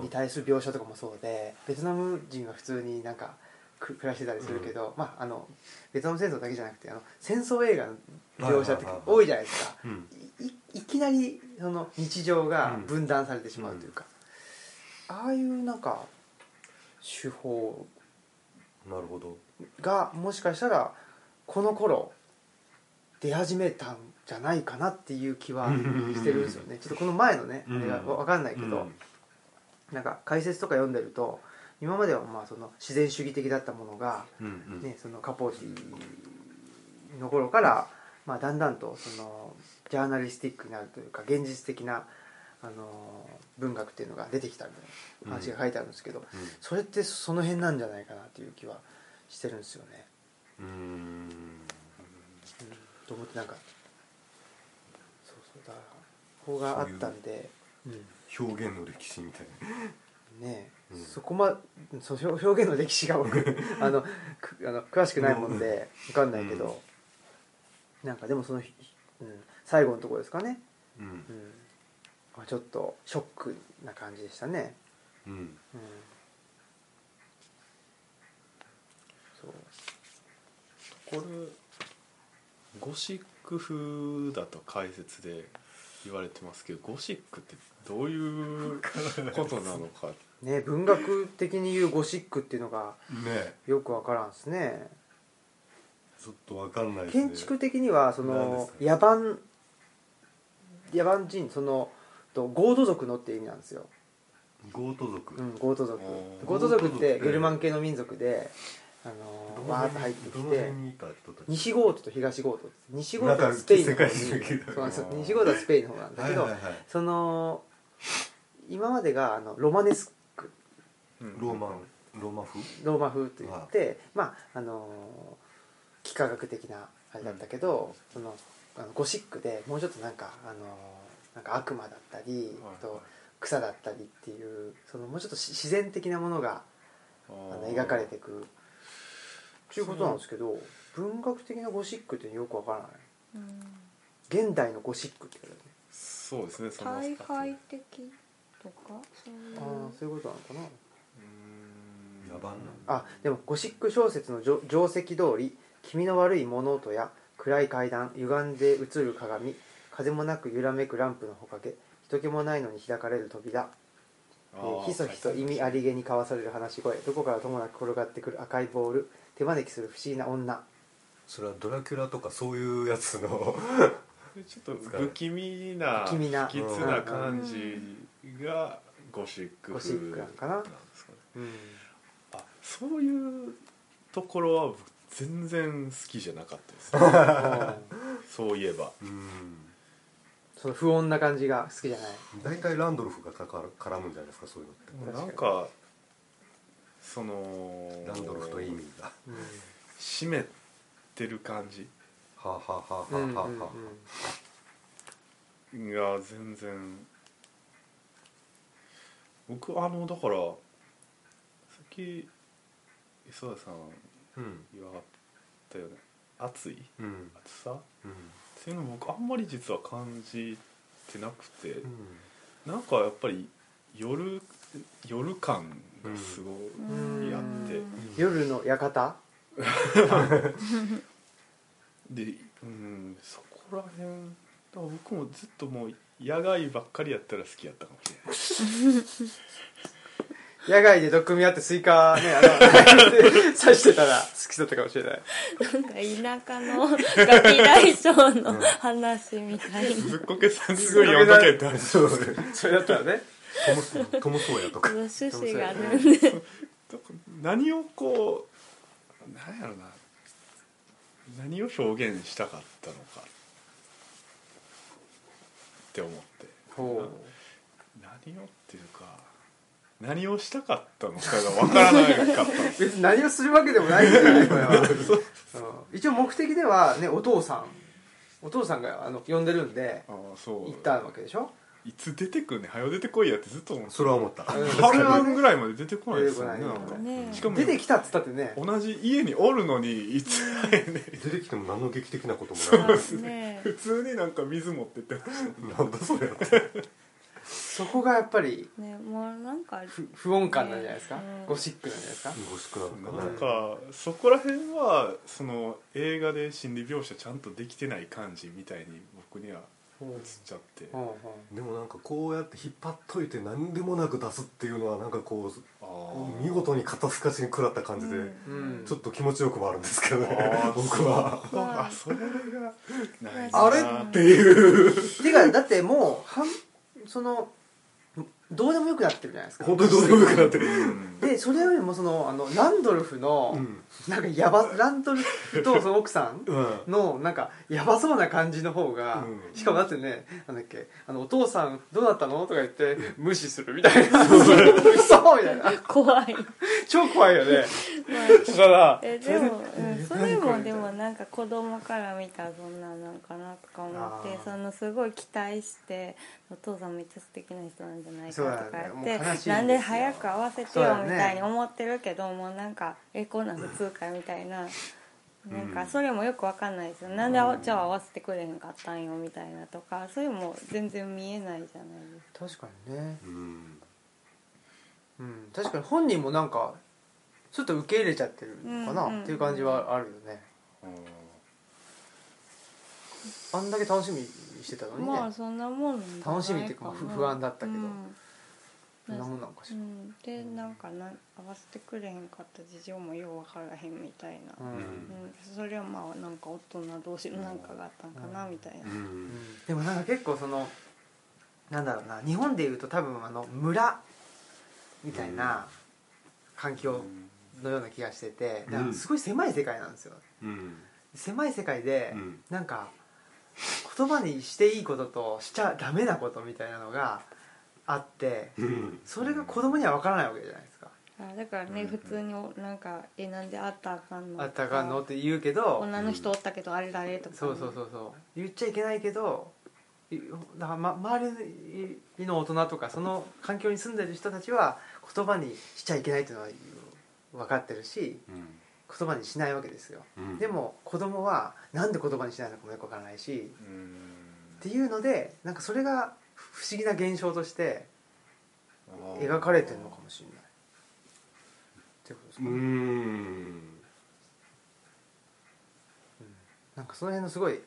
に対する描写とかもそうで、ベトナム人は普通になんかく暮らしてたりするけど、まああのベトナム戦争だけじゃなくてあの戦争映画の描写って多いじゃないですか、いいきなりその日常が分断されてしまうというか、ああいうなんか手法なるほど。がもしかしたらこの頃出始めたんじゃないかなっていう気はしてるんですよね。ちょっとこの前のねあれが分かんないけど、なんか解説とか読んでると今まではまあその自然主義的だったものが、ね、そのカポーティの頃から、まあ、だんだんとそのジャーナリスティックになるというか現実的なあの文学っていうのが出てきたみたいな話が書いてあるんですけど、それってその辺なんじゃないかなっていう気はしてるんですよね。うん。と思ってなんかそうそうだからここがあったんで。うん表現の歴史みたいな。ねえ、うん。そこまそう表表現の歴史が僕 あのくあの詳しくないもんで分かんないけど、なんかでもその、ひうん、最後のところですかね、うん。うん。まあ、ちょっとショックな感じでしたね、うん。うん、そう。これゴシック風だと解説で言われてますけどゴシックってどういうことなのかね文学的に言うゴシックっていうのがね。よく分からんですね。ちょっとわかんないですね。建築的にはその野蛮野蛮人そのとゴート族のっていう意味なんですよ、ゴート族。うん、ゴート族。ゴー。ト族ってて。ゲルマン系の民族であのーわーっと入ってきて西ゴートと東ゴート西ゴートはスペインの方に西ゴートはスペインの方なんだけど、その今までがあのロマネスク。ローマン。ローマ風ローマ風といって、まああのー幾何学的なあれだったけど、そのあのゴシックでもうちょっとなんかあのなんか悪魔だったり、あと草だったりっていうそのもうちょっとし自然的なものがあの描かれていくっていうことなんですけど文学的なゴシックってよくわからない。うん現代のゴシックって言われる。そうですねその大二つ。会的とかそういう。ああそういうことなのかな。野蛮なん。あでもゴシック小説の定定石通り気味の悪い物音や暗い階段歪んで映る鏡風もなく揺らめくランプのほかげ人気もないのに開かれる扉。えーひそひそ意味ありげに交わされる話し声。どこからともなく転がってくる赤いボール手招きする不思議な女。それはドラキュラとかそういうやつの ちょっと不気味な不気味な。不吉な感じがゴシックゴシックなんかな。なんですかね。うんあそういうところは僕全然好きじゃなかったです そういえば。うん。その不穏な感じが好きじゃない。大体ランドルフがかかる絡むんじゃないですかそういうのって。なんかそのランドルフとイーミーが湿ってる感じ。はあ、はあはあはあはあはうんが全然。僕あのだからさっき磯田さんうん言わはったよね。暑い？うん。暑さ？っうん。ていうの僕あんまり実は感じてなくて。うん。なんかやっぱり夜夜感がすごうんいあって。夜の館？でうんそこら辺だ僕もずっともう野外ばっかりやったら好きやったかもしれない。野外で毒味あってスイカねあの 刺してたら好きだったかもしれない。なんか田舎のガキ大将の話みたいな。ずっこけ3人ぐらい読んどけって話そうそれだったらねトムトムソーヤとか。趣旨が全然何をこう何やろな。何を表現したかったのか。って思って。ほ何をっていうか。何をしたかったのかが分からなかったんです別に何をするわけでもないんじゃないこれは、うん。一応目的ではねお父さん。お父さんがあの呼んでるんでああそう。行ったわけでしょ？いつ出てくんねん。早よ出てこいやってずっと思ってそれは思った。うん半分ぐらいまで出てこないですよね出てこない。なんか。ねしかも出てきたっつったってね。同じ家におるのにいつ会えねん出てきても何の劇的なこともないね。普通になんか水持ってって。ましたなんだそれってそこがやっぱりねもうなんか不不穏感なんじゃないですか、うんゴシックなんじゃないですか？ゴシックなのかな。なんかそこら辺はその映画で心理描写ちゃんとできてない感じみたいに僕には映っちゃってうんうん。でもなんかこうやって引っ張っといて何でもなく出すっていうのはなんかこあうー。見事に肩透かしに食らった感じで、うん。うんちょっと気持ちよくもあるんですけどね僕は。まあそれがあれなっていう。ていうかだってもうはんそのどうでもよくなってるじゃないですか。本当にどうでもよくなってる。うんでそれよりもそのあのランドルフの、うん。なんかやばランドルフと その奥さんうん。のなんかやばそうな感じの方が、うん。しかもだってねなんだっけあのお父さんどうだったの？とか言って無視するみたいな。嘘みたいな。怖い。超怖いよね。まあだからえでも、うん、それもでもなんか子供から見たらそんなんなんかなとか思ってそのすごい期待してお父さんめっちゃ素敵な人なんじゃないかとか言って悲しいんですよ。なんで早く合わせてよみたいに思ってるけどもうなんかえこんなん普通かみたいな。なんかそれもよくわかんないですよ、なんであじゃあ合わせてくれへんかったんよみたいなとかそれも全然見えないじゃないですか。確かにね、うん。うん、確かに本人もなんかちょっと受け入れちゃってるのかな、うんうん。っていう感じはあるよね。あんだけ楽しみにしてたのにね、まあそんなもん楽しみっていうか不不安だったけど。うん。そんなもんなのかしら、うん、でなんかな合わせてくれへんかった事情もよう分からへんみたいな、うん。うん。それはまあなんか大人同士のなんかがあったんかなみたいな、うん。うんでもなんか結構そのなんだろうな日本でいうと多分あの村みたいな環境のような気がしててだからすごい狭い世界なんですよ。うん。狭い世界でうん。なんか言葉にしていいこととしちゃダメなことみたいなのがあってうん。それが子供には分からないわけじゃないですか。あだからね、うん。普通におなんか「えなんであったらあかんの?」あったかんのって言うけど女の人おったけどあれ誰とかね、そうそうそうそう。言っちゃいけないけどいだから、ま、周りの大人とかその環境に住んでる人たちは言葉にしちゃいけないっていうのは分かってるし言葉にしないわけですよ。うん。でも子供はなんで言葉にしないのかもよく分からないしうん。っていうのでなんかそれが不思議な現象として描かれてるのかもしれない。ってことですかね、うなんかその辺のすごい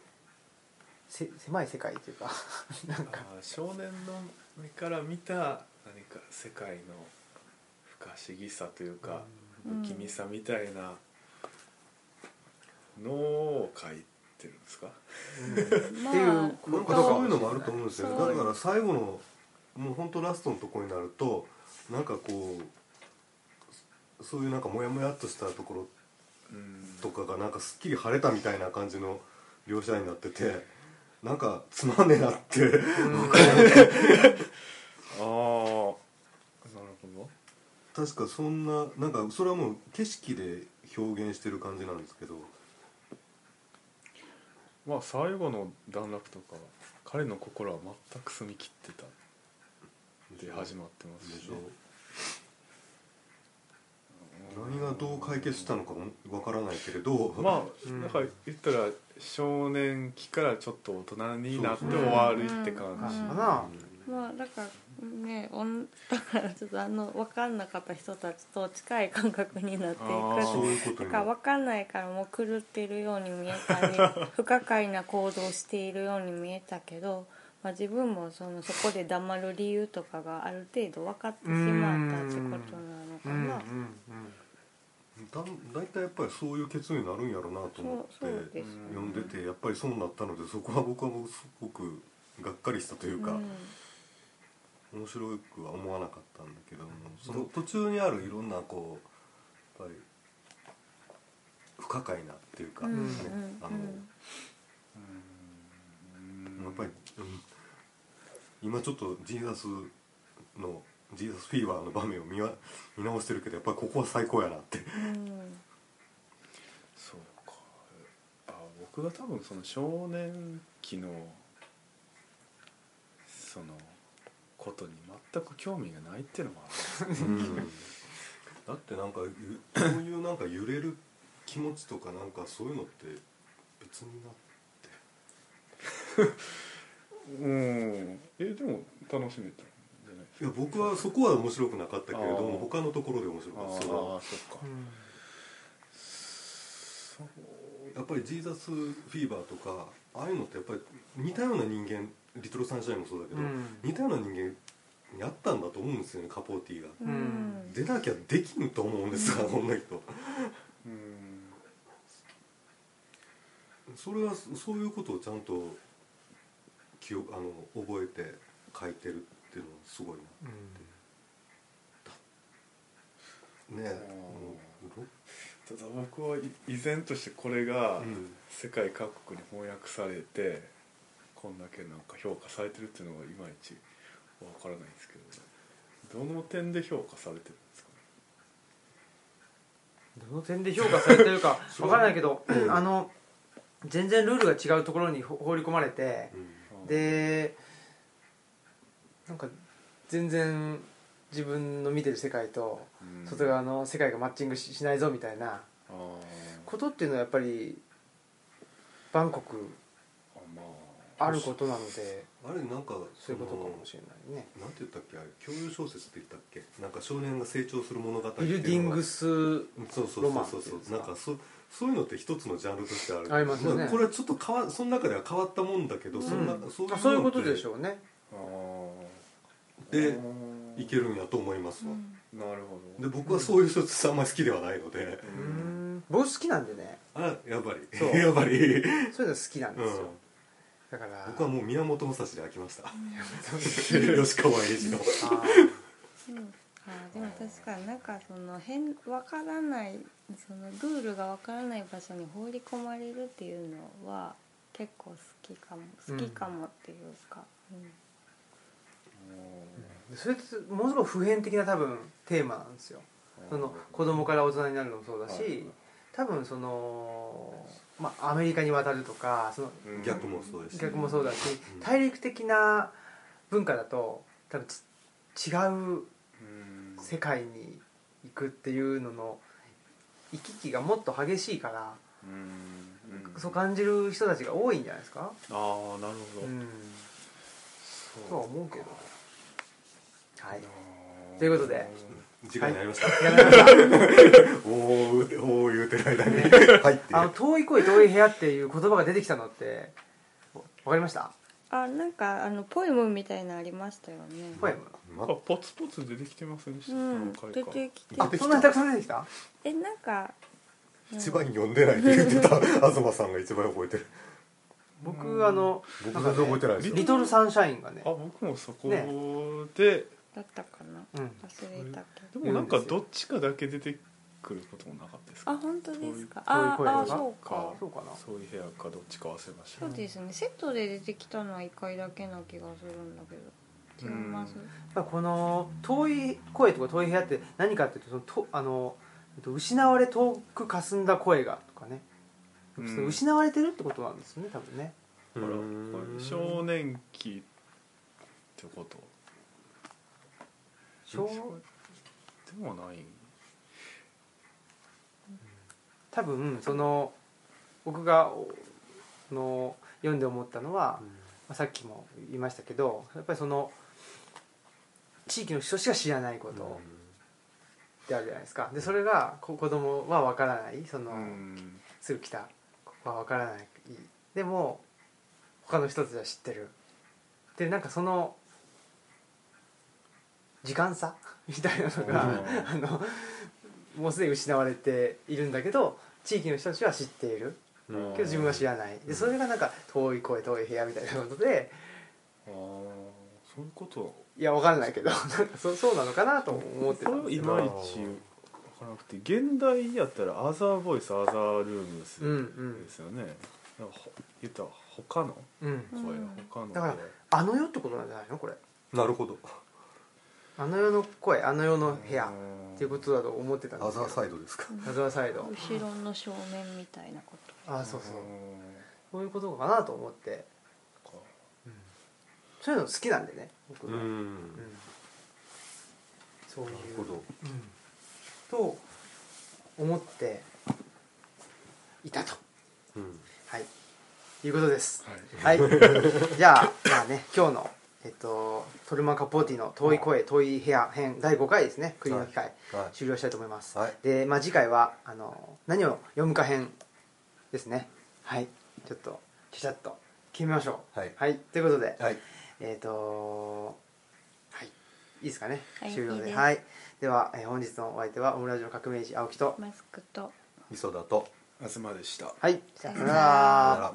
せ狭い世界というか なんか。少年の目から見た何か世界の不可思議さというか、うん不気味さみたいなのを書いてるんですか、まあっていうなんかことか。そういうのもあると思うんですよだから最後のもう本当ラストのところになるとなんかこうそういうなんかモヤモヤっとしたところうんとかがなんかすっきり晴れたみたいな感じの描写になっててなんかつまんねえなって ああなるほど確かそんななんかそれはもう景色で表現してる感じなんですけど。まあ最後の段落とか彼の心は全く澄み切ってた。で始まってますし。でしょ。何がどう解決したのかもわからないけれど。まうんあだから言ったら少年期からちょっと大人になって終わるって感かじ、なまあだからねおんだからちょっとあの分かんなかった人たちと近い感覚になっていあーそうくいうことから分かんないからもう狂っているように見えたり 不可解な行動をしているように見えたけど、まあ、自分もそのそこで黙る理由とかがある程度分かってしまったってことなのかうんうんな。だ大体やっぱりそういう結論になるん。やろうなと思ってそうそうです読ん。でてやっぱりそうなったのでそこは僕はもうすごくがっかりしたというか、うん面白くは思わなかったんだけどもその途中にあるいろんなこうやっぱり不可解なっていうか、うんうんねあの、うん。やっぱり、うん今ちょっとジーザスのジーザスフィーバーの場面を見わ見直してるけどやっぱりここは最高やなって。うん。そうか。あ僕が多分その少年期のそのことに全く興味がないっていうのもあるだってなんかゆそういうなんか揺れる気持ちとかなんかそういうのって別になうん。えでも楽しめたんじゃないですいや僕はそこは面白くなかったけれども他のところで面白かった。ああそっか、そう。やっぱりジーザスフィーバーとかああいうのってやっぱり似たような人間リトルサンシャインもそうだけど、うん。似たような人間やったんだと思うんですよねカポーティが、うん。うん出なきゃできんと思うんですが、こん。な人。うん。それはそういうことをちゃんと記憶あの覚えて書いてるっていうのはすごいなねえもうただ僕は依然としてこれがうん。世界各国に翻訳されてこんだけなんか評価されてるっていうのがいまいちわからないんですけどどの点で評価されてるんですかね？どの点で評価されてるか わからないけど あの全然ルールが違うところにほ放り込まれてうん。でなんか全然自分の見てる世界とうん。外側の世界がマッチングししないぞみたいなことっていうのはやっぱりバンコクああることなのであれなんかそういうことかもれしれないね。なんて言ったっけ？あれ共有小説って言ったっけ？なんか少年が成長する物語ってビいうのが。ルディングスそうそうそうロマンそうなんかそそういうのって一つのジャンルとしてあるありますよねあこれはちょっと変わその中では変わったもんだけど、そんなうんそういうあそういうことでしょょうね。でいけるんやと思いますわ、なるほど。で僕はそういう小説あんまり好きではないので、うーん。僕好きなんでね。あやっぱり。そう。やっぱり、そういうの好きなんですよ、うんだから僕はもう宮本武蔵で飽きました。吉川英治の。あうんあーでも確かになんかその変わからないそのルールがわからない場所に放り込まれるっていうのは結構好きかも好きかもっていうか、うん。ーそれってものすごく普遍的な多分テーマなんですよ。その子供から大人になるのもそうだし、はい多分その、まあ、アメリカに渡るとかそのうん。逆もそうですし逆もそうだしうん。大陸的な文化だと多分ち違ううん。世界に行くっていうのの行き来がもっと激しいから、うん。うん。そう感じる人たちが多いんじゃないですか、ああなるほど、うん、そうとは思うけどはい。ということで時間になりました、やられましたおおーおー言うてる間に。はいってあの遠い声遠い部屋っていう言葉が出てきたのってわかりました？あなんかあのポエムみたいなのありましたよね。ポエム？まあポツポツ出てきてませんでした、うん出てきてあそんなにたくさん出てきた？えなんか一番読んでないって言ってた東さんが一番覚えてる。僕あの僕全然覚えてないですよ。リトルサンシャインがね。あ僕もそこね。で、だったかな。うん。忘れたけど。でもなんかどっちかだけ出てくることもなかったですか？あ本当ですか？そういうああそうか。そうかな。そういう部屋かどっちか忘れました。そうですね。セットで出てきたのは1回だけな気がするんだけど。違います？やっぱこの遠い声とか遠い部屋って何かっていうとそのとあのえっと失われ遠く霞んだ声がとかね、うん。その失われてるってことなんですね多分ね。ほら少年期ってこと少でもない。多分その僕がの読んで思ったのは、まあ、さっきも言いましたけどやっぱりその地域の人しか知らないことであるじゃないですか。でそれがこ子供は分からない。その、うん。すぐ来たここは分からない。でも他の人たちは知ってる。でなんかその時間差？みたいなのが、あのもうすでに失われているんだけど地域の人たちは知っている。うん。けど自分は知らない。でそれがなんか遠い声遠い部屋みたいなことでああそういうこと？いや分かんないけどなんかそそうなのかなと思ってた。んですけどいまいち分からなくて現代やったら「アザーボイスアザールームス」うんうん。ですよね、なんかほ言ったら他の？うん。声、うん他の。だからあの世ってことなんじゃないの？これ。なるほどあの世の声あの世の部屋うんっていうことだと思ってたんですけど。アザーサイドですか。アザーサイド。後ろの正面みたいなこと。あそうそう。うんそういうことかなと思って。そういうの好きなんでね僕は、うん。うん。そういう。なるほど。と思っていたと。うん。はい。いうことです。はい。はい。じゃあまあね今日のえっとトルマン・カポーティの「遠い声遠い部屋編」第5回ですね栗の機会、はい。終了したいと思います、はい。で、まあ、次回はあの何を読むか編ですね。はい。ちょっとちゃちゃっと決めましょう。はい。ということで、はい。えっ、とはい。いいですかね、はい終了で。はいでは、えー本日のお相手はオムラジオ革命児青木とマスクと磯田と東でしたはいさよなら